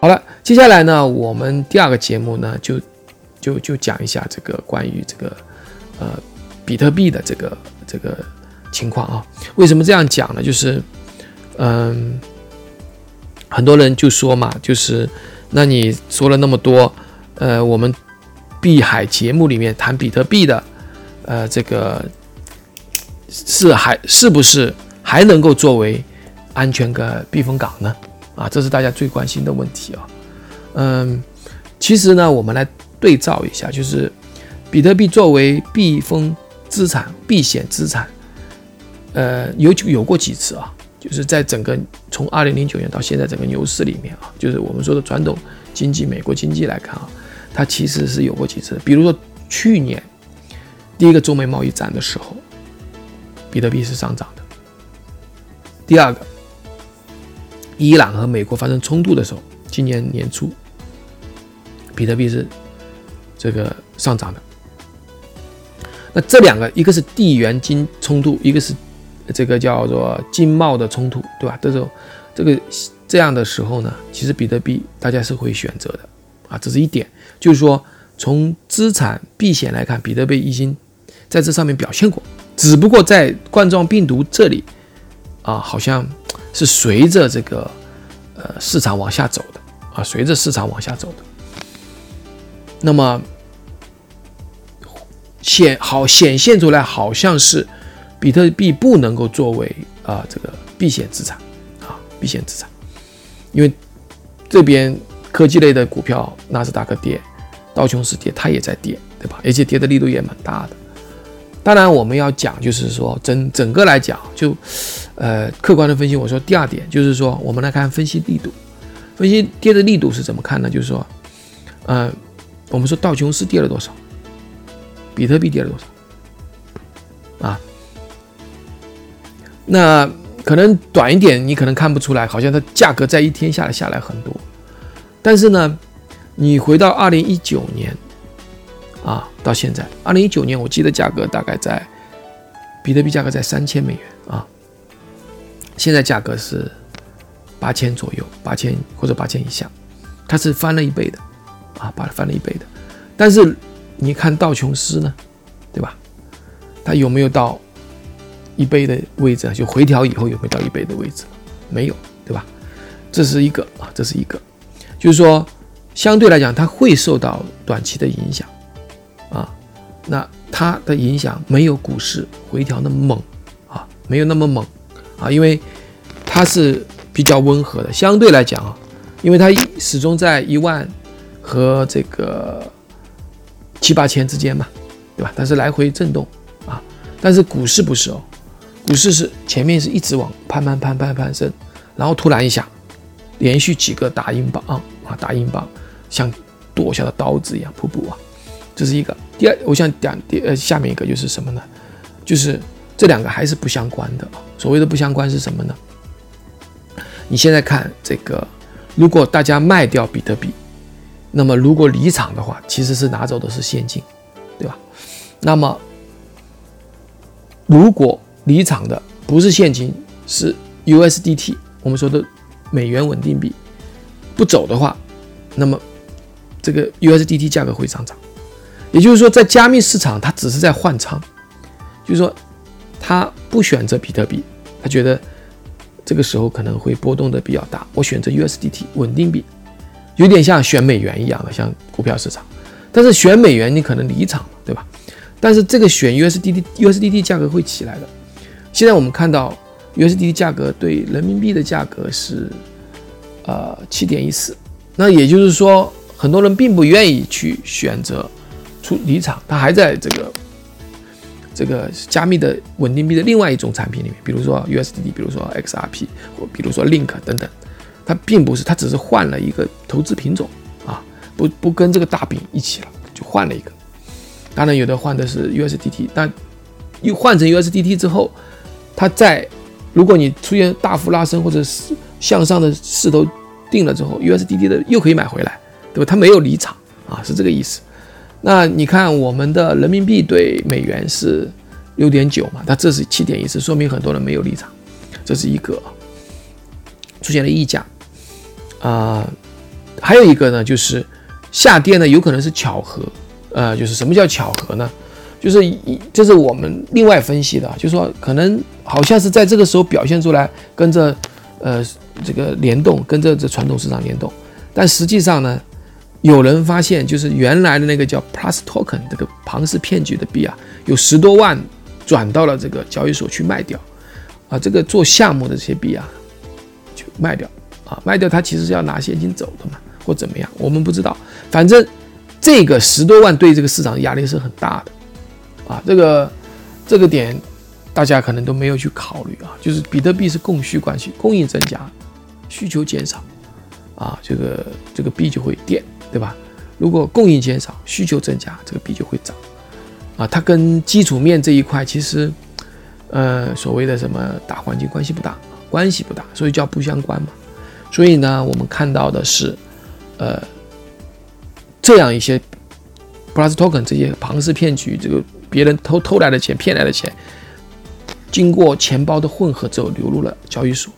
好了，接下来呢，我们第二个节目呢，就就就讲一下这个关于这个呃比特币的这个这个情况啊。为什么这样讲呢？就是嗯，很多人就说嘛，就是那你说了那么多，呃，我们碧海节目里面谈比特币的，呃，这个是还是不是还能够作为安全的避风港呢？啊，这是大家最关心的问题啊。嗯，其实呢，我们来对照一下，就是比特币作为避风资产、避险资产，呃，有有过几次啊？就是在整个从二零零九年到现在整个牛市里面啊，就是我们说的传统经济、美国经济来看啊，它其实是有过几次。比如说去年第一个中美贸易战的时候，比特币是上涨的。第二个。伊朗和美国发生冲突的时候，今年年初，比特币是这个上涨的。那这两个，一个是地缘经冲突，一个是这个叫做经贸的冲突，对吧？这种这个这样的时候呢，其实比特币大家是会选择的啊，这是一点。就是说，从资产避险来看，比特币已经在这上面表现过，只不过在冠状病毒这里啊，好像。是随着这个呃市场往下走的啊，随着市场往下走的。那么显好显现出来，好像是比特币不能够作为啊这个避险资产啊避险资产，因为这边科技类的股票纳斯达克跌，道琼斯跌，它也在跌，对吧？而且跌的力度也蛮大的。当然，我们要讲，就是说整整个来讲，就，呃，客观的分析。我说第二点就是说，我们来看分析力度，分析跌的力度是怎么看呢？就是说，呃，我们说道琼斯跌了多少，比特币跌了多少，啊，那可能短一点，你可能看不出来，好像它价格在一天下来下来很多，但是呢，你回到二零一九年。啊，到现在，二零一九年，我记得价格大概在比特币价格在三千美元啊，现在价格是八千左右，八千或者八千以下，它是翻了一倍的啊，把它翻了一倍的。但是你看道琼斯呢，对吧？它有没有到一倍的位置？就回调以后有没有到一倍的位置？没有，对吧？这是一个啊，这是一个，就是说相对来讲，它会受到短期的影响。那它的影响没有股市回调那么猛啊，没有那么猛啊，因为它是比较温和的，相对来讲啊，因为它始终在一万和这个七八千之间嘛，对吧？它是来回震动啊，但是股市不是哦，股市是前面是一直往攀攀攀攀攀升，然后突然一下连续几个大英镑啊，大英镑像剁下的刀子一样瀑布啊。这是一个，第二，我想讲第呃下面一个就是什么呢？就是这两个还是不相关的。所谓的不相关是什么呢？你现在看这个，如果大家卖掉比特币，那么如果离场的话，其实是拿走的是现金，对吧？那么如果离场的不是现金，是 USDT，我们说的美元稳定币，不走的话，那么这个 USDT 价格会上涨。也就是说，在加密市场，他只是在换仓，就是说，他不选择比特币，他觉得这个时候可能会波动的比较大，我选择 USDT 稳定币，有点像选美元一样的，像股票市场。但是选美元你可能离场对吧？但是这个选 USDT，USDT 价格会起来的。现在我们看到 USDT 价格对人民币的价格是呃七点一四，那也就是说，很多人并不愿意去选择。出离场，它还在这个这个加密的稳定币的另外一种产品里面，比如说 USDT，比如说 XRP，或比如说 Link 等等，它并不是，它只是换了一个投资品种啊，不不跟这个大饼一起了，就换了一个。当然有的换的是 USDT，但又换成 USDT 之后，它在如果你出现大幅拉升或者是向上的势头定了之后，USDT 的又可以买回来，对吧？它没有离场啊，是这个意思。那你看，我们的人民币对美元是六点九嘛？它这是七点一四，说明很多人没有立场，这是一个出现了溢价啊。还有一个呢，就是下跌呢，有可能是巧合，呃，就是什么叫巧合呢？就是一，这是我们另外分析的，就是说可能好像是在这个时候表现出来，跟着呃这个联动，跟着这传统市场联动，但实际上呢，有人发现就是原来的那个叫 Plus Token 这个庞氏骗局的币啊，有十多万转到了这个交易所去卖掉，啊，这个做项目的这些币啊，就卖掉。啊，卖掉它其实是要拿现金走的嘛，或怎么样，我们不知道，反正这个十多万对这个市场的压力是很大的。啊，这个这个点大家可能都没有去考虑啊，就是比特币是供需关系，供应增加，需求减少，啊，这个这个币就会跌，对吧？如果供应减少，需求增加，这个币就会涨，啊，它跟基础面这一块其实，呃，所谓的什么大环境关系不大，关系不大，所以叫不相关嘛。所以呢，我们看到的是，呃，这样一些 plus token 这些庞氏骗局，这个。别人偷偷来的钱，骗来的钱，经过钱包的混合之后流入了交易所，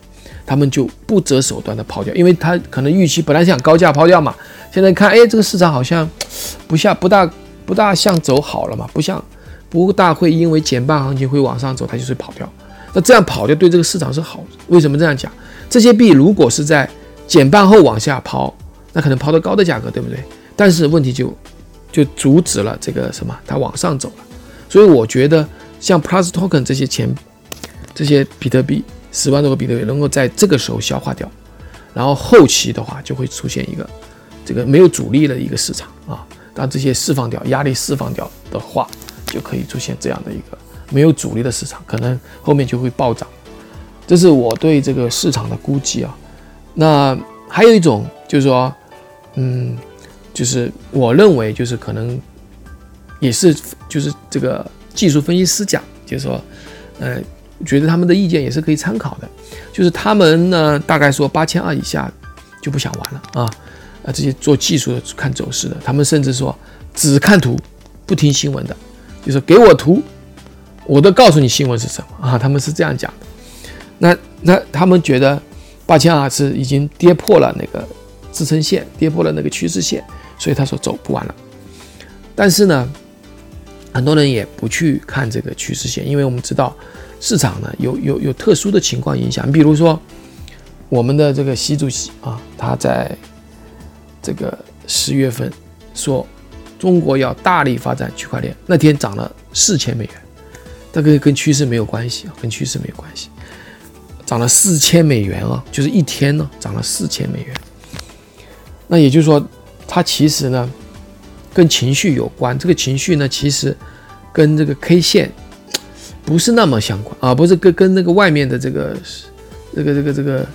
他们就不择手段的抛掉，因为他可能预期本来想高价抛掉嘛，现在看，哎，这个市场好像不像不大不大像走好了嘛，不像不大会因为减半行情会往上走，他就会跑掉。那这样跑掉对这个市场是好，为什么这样讲？这些币如果是在减半后往下抛，那可能抛的高的价格，对不对？但是问题就就阻止了这个什么，它往上走了。所以我觉得，像 Plus Token 这些钱，这些比特币十万多个比特币能够在这个时候消化掉，然后后期的话就会出现一个这个没有阻力的一个市场啊。当这些释放掉压力释放掉的话，就可以出现这样的一个没有阻力的市场，可能后面就会暴涨。这是我对这个市场的估计啊。那还有一种就是说，嗯，就是我认为就是可能。也是，就是这个技术分析师讲，就是说，呃，觉得他们的意见也是可以参考的。就是他们呢，大概说八千二以下就不想玩了啊，啊，这些做技术的、看走势的，他们甚至说只看图，不听新闻的，就是给我图，我都告诉你新闻是什么啊，他们是这样讲的。那那他们觉得八千二是已经跌破了那个支撑线，跌破了那个趋势线，所以他说走不完了。但是呢。很多人也不去看这个趋势线，因为我们知道市场呢有有有特殊的情况影响。你比如说，我们的这个习主席啊，他在这个十月份说中国要大力发展区块链，那天涨了四千美元，这个跟趋势没有关系啊，跟趋势没有关系，涨了四千美元啊，就是一天呢涨了四千美元。那也就是说，它其实呢。跟情绪有关，这个情绪呢，其实跟这个 K 线不是那么相关啊，不是跟跟那个外面的这个这个这个这个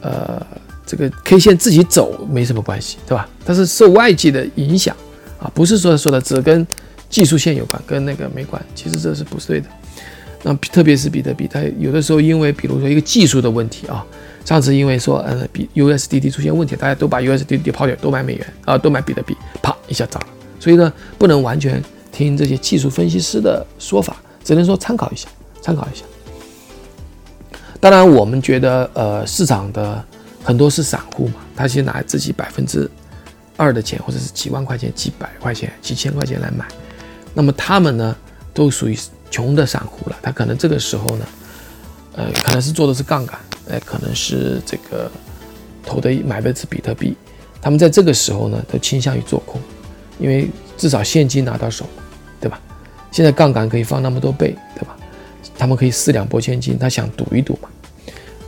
呃这个 K 线自己走没什么关系，对吧？它是受外界的影响啊，不是说说的只跟技术线有关，跟那个没关，其实这是不对的。那特别是比特币，它有的时候因为比如说一个技术的问题啊。上次因为说，呃，比 USDT 出现问题，大家都把 USDT 抛掉，都买美元啊，都买比特币，啪一下涨了。所以呢，不能完全听这些技术分析师的说法，只能说参考一下，参考一下。当然，我们觉得，呃，市场的很多是散户嘛，他先拿自己百分之二的钱，或者是几万块钱、几百块钱、几千块钱来买，那么他们呢，都属于穷的散户了。他可能这个时候呢，呃，可能是做的是杠杆。哎，可能是这个投的买的是比特币，他们在这个时候呢，都倾向于做空，因为至少现金拿到手，对吧？现在杠杆可以放那么多倍，对吧？他们可以四两拨千斤，他想赌一赌嘛。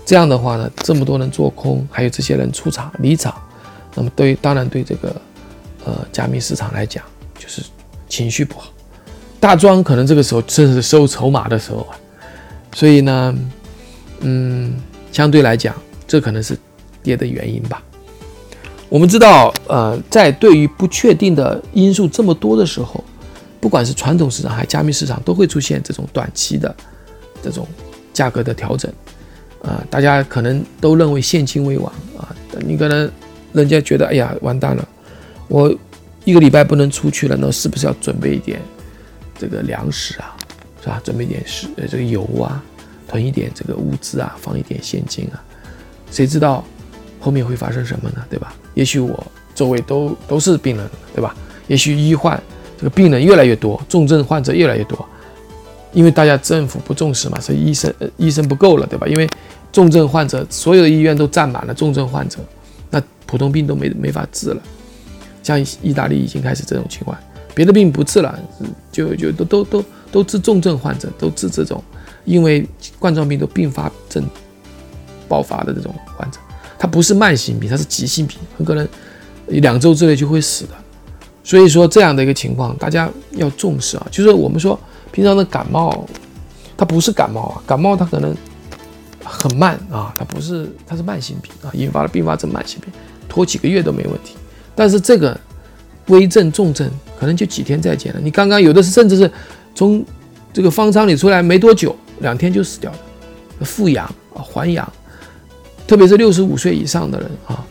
这样的话呢，这么多人做空，还有这些人出场离场，那么对当然对这个呃加密市场来讲，就是情绪不好。大庄可能这个时候正是收筹码的时候啊，所以呢，嗯。相对来讲，这可能是跌的原因吧。我们知道，呃，在对于不确定的因素这么多的时候，不管是传统市场还是加密市场，都会出现这种短期的这种价格的调整。啊，大家可能都认为现金为王啊，你可能人家觉得，哎呀，完蛋了，我一个礼拜不能出去了，那是不是要准备一点这个粮食啊，是吧？准备一点食，呃，这个油啊。囤一点这个物资啊，放一点现金啊，谁知道后面会发生什么呢？对吧？也许我周围都都是病人，对吧？也许医患这个病人越来越多，重症患者越来越多，因为大家政府不重视嘛，所以医生医生不够了，对吧？因为重症患者所有的医院都占满了重症患者，那普通病都没没法治了。像意大利已经开始这种情况，别的病不治了，就就都都都都治重症患者，都治这种因为冠状病毒并发症爆发的这种患者，它不是慢性病，它是急性病，很可能两周之内就会死的。所以说这样的一个情况，大家要重视啊。就是我们说平常的感冒，它不是感冒啊，感冒它可能很慢啊，它不是，它是慢性病啊，引发了并发症慢性病，拖几个月都没问题。但是这个危症重症可能就几天再见了。你刚刚有的是甚至是从这个方舱里出来没多久，两天就死掉了，复阳啊还阳，特别是六十五岁以上的人啊，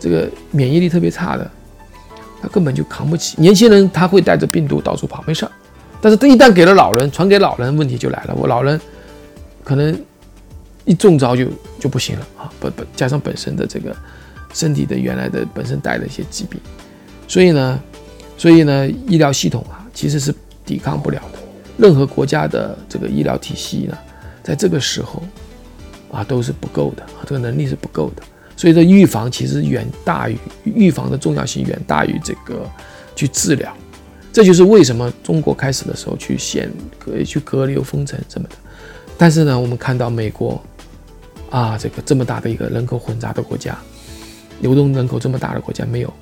这个免疫力特别差的，他根本就扛不起。年轻人他会带着病毒到处跑，没事儿。但是他一旦给了老人，传给老人，问题就来了。我老人可能一中招就就不行了啊，不不加上本身的这个。身体的原来的本身带的一些疾病，所以呢，所以呢，医疗系统啊，其实是抵抗不了的。任何国家的这个医疗体系呢，在这个时候啊，都是不够的啊，这个能力是不够的。所以说，预防其实远大于预防的重要性，远大于这个去治疗。这就是为什么中国开始的时候去限隔、去隔离、封城什么的。但是呢，我们看到美国啊，这个这么大的一个人口混杂的国家。流动人口这么大的国家没有，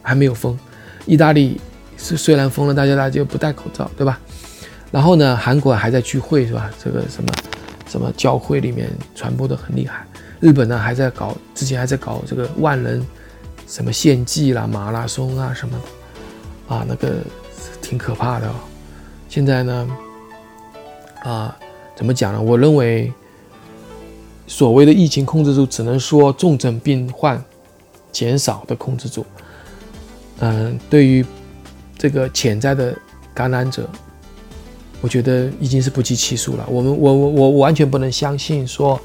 还没有封。意大利是虽然封了，大家大家就不戴口罩，对吧？然后呢，韩国还在聚会，是吧？这个什么什么教会里面传播的很厉害。日本呢还在搞，之前还在搞这个万人什么献祭啦、马拉松啊什么的，啊，那个挺可怕的。哦。现在呢，啊，怎么讲呢？我认为所谓的疫情控制住，只能说重症病患。减少的控制住，嗯，对于这个潜在的感染者，我觉得已经是不计其数了。我们我我我完全不能相信说，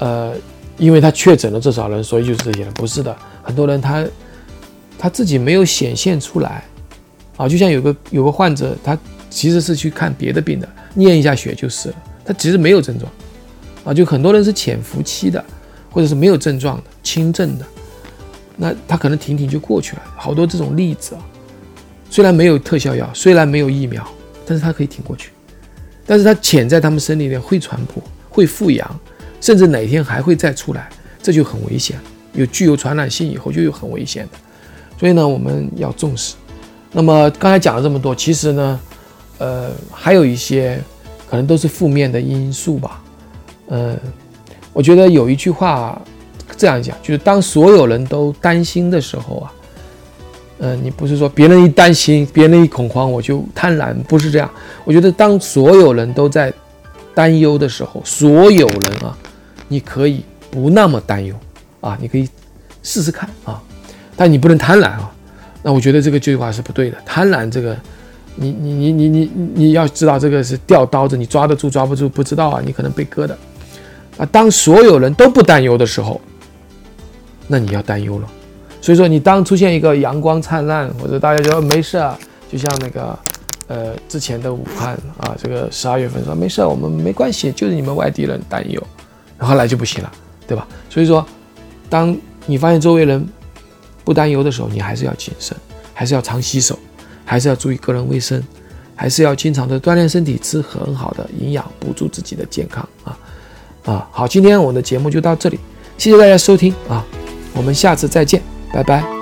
呃，因为他确诊了这少人，所以就是这些人，不是的。很多人他他自己没有显现出来，啊，就像有个有个患者，他其实是去看别的病的，验一下血就是了，他其实没有症状，啊，就很多人是潜伏期的，或者是没有症状的轻症的。那他可能停停就过去了，好多这种例子啊。虽然没有特效药，虽然没有疫苗，但是他可以挺过去。但是他潜在他们身体里面会传播，会复阳，甚至哪天还会再出来，这就很危险，有具有传染性以后就有很危险的。所以呢，我们要重视。那么刚才讲了这么多，其实呢，呃，还有一些可能都是负面的因素吧。呃，我觉得有一句话。这样讲，就是当所有人都担心的时候啊，呃，你不是说别人一担心，别人一恐慌，我就贪婪，不是这样。我觉得当所有人都在担忧的时候，所有人啊，你可以不那么担忧啊，你可以试试看啊，但你不能贪婪啊。那我觉得这个句话是不对的，贪婪这个，你你你你你你要知道这个是掉刀子，你抓得住抓不住不知道啊，你可能被割的啊。当所有人都不担忧的时候。那你要担忧了，所以说你当出现一个阳光灿烂，或者大家觉得没事啊，就像那个，呃，之前的武汉啊，这个十二月份说没事，我们没关系，就是你们外地人担忧，后来就不行了，对吧？所以说，当你发现周围人不担忧的时候，你还是要谨慎，还是要常洗手，还是要注意个人卫生，还是要经常的锻炼身体，吃很好的营养，补助自己的健康啊啊！好，今天我们的节目就到这里，谢谢大家收听啊。我们下次再见，拜拜。